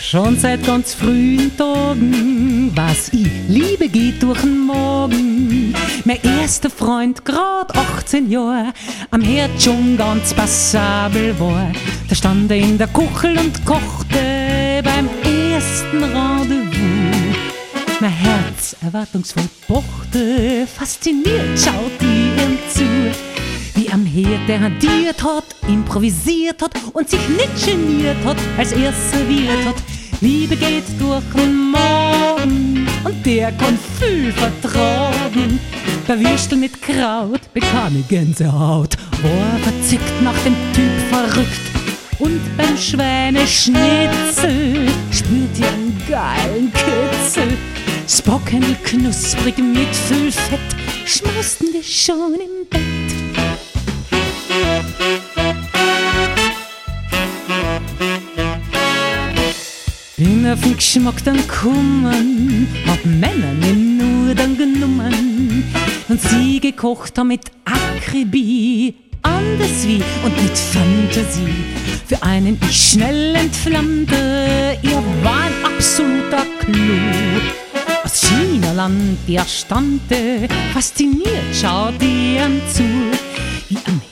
Schon seit ganz frühen Tagen was ich, Liebe geht durch den Morgen. Mein erster Freund, grad 18 Jahre, am Herd schon ganz passabel war. Da stand er in der Kuchel und kochte beim ersten Rendezvous. Mein Herz erwartungsvoll pochte, fasziniert schaut ihm zu wie am Herd der hantiert hat, improvisiert hat und sich nicht geniert hat, als er serviert hat. Liebe geht durch den Morgen und der kann viel vertragen. Bei Würstel mit Kraut bekam ich Gänsehaut, war verzickt nach dem Typ verrückt. Und beim Schweineschnitzel spürt ihr einen geilen Kitzel. Spocken knusprig mit viel Fett, schmausten wir schon im Bett. Bin auf den Geschmack dann kommen, hab Männer nicht nur dann genommen und sie gekocht haben mit Akribie, anders wie und mit Fantasie. Für einen ich schnell entflammte, ihr war ein absoluter Clou. Aus Chinaland, der stammte, fasziniert schaut ihr zu.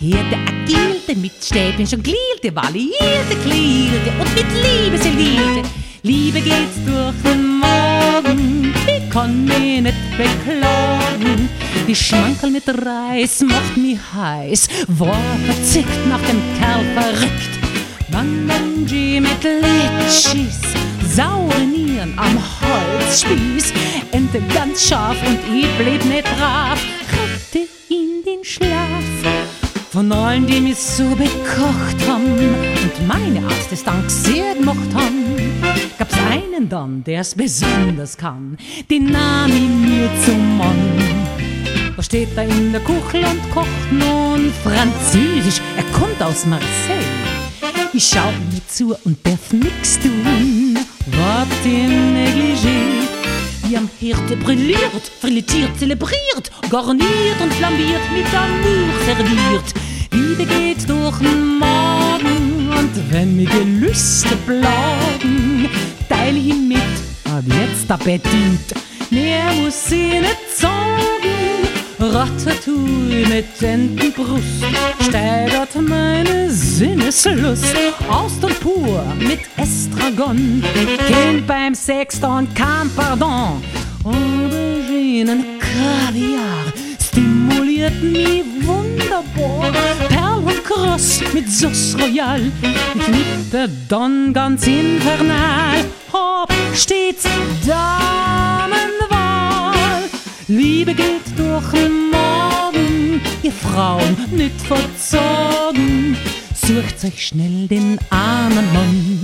Herd der agierte, mit Stäbchen jonglierte, variierte, klirrte und mit Liebe servierte. Liebe geht durch den Morgen, ich kann mich nicht beklagen. Die Schmankerl mit Reis macht mich heiß, war verzickt nach dem Kerl verrückt. Mandanji mit Litschis, saure Nieren am Holzspieß, Ente ganz scharf und ich blieb nicht allen, die mich so bekocht haben und meine Art des Danks sehr gemacht haben, gab's einen dann, der's besonders kann, den nahm ich mir zum Mann. Da steht er in der Kuchel und kocht nun Französisch, er kommt aus Marseille. Ich schau mir zu und darf nix tun, wart im Negligé. Wie am Herd brilliert, frillettiert, zelebriert, garniert und flambiert, mit Amour serviert. Liebe geht durch den Morgen und wenn mir Gelüste plagen, teile ich mit, hab jetzt Appetit, mehr muss ich nicht sagen. Ratatouille mit Entenbrust steigert meine Sinneslust. Austern pur mit Estragon, Kind beim Sex dann kein Pardon. Auberginen, Kaviar stimuliert mich wunderbar. Perl und Cross mit Sauce Royal, ich liebte dann ganz infernal. Hab stets Damenwahl. Liebe geht durch den Morgen, ihr Frauen nicht verzogen. Sucht euch schnell den armen Mann,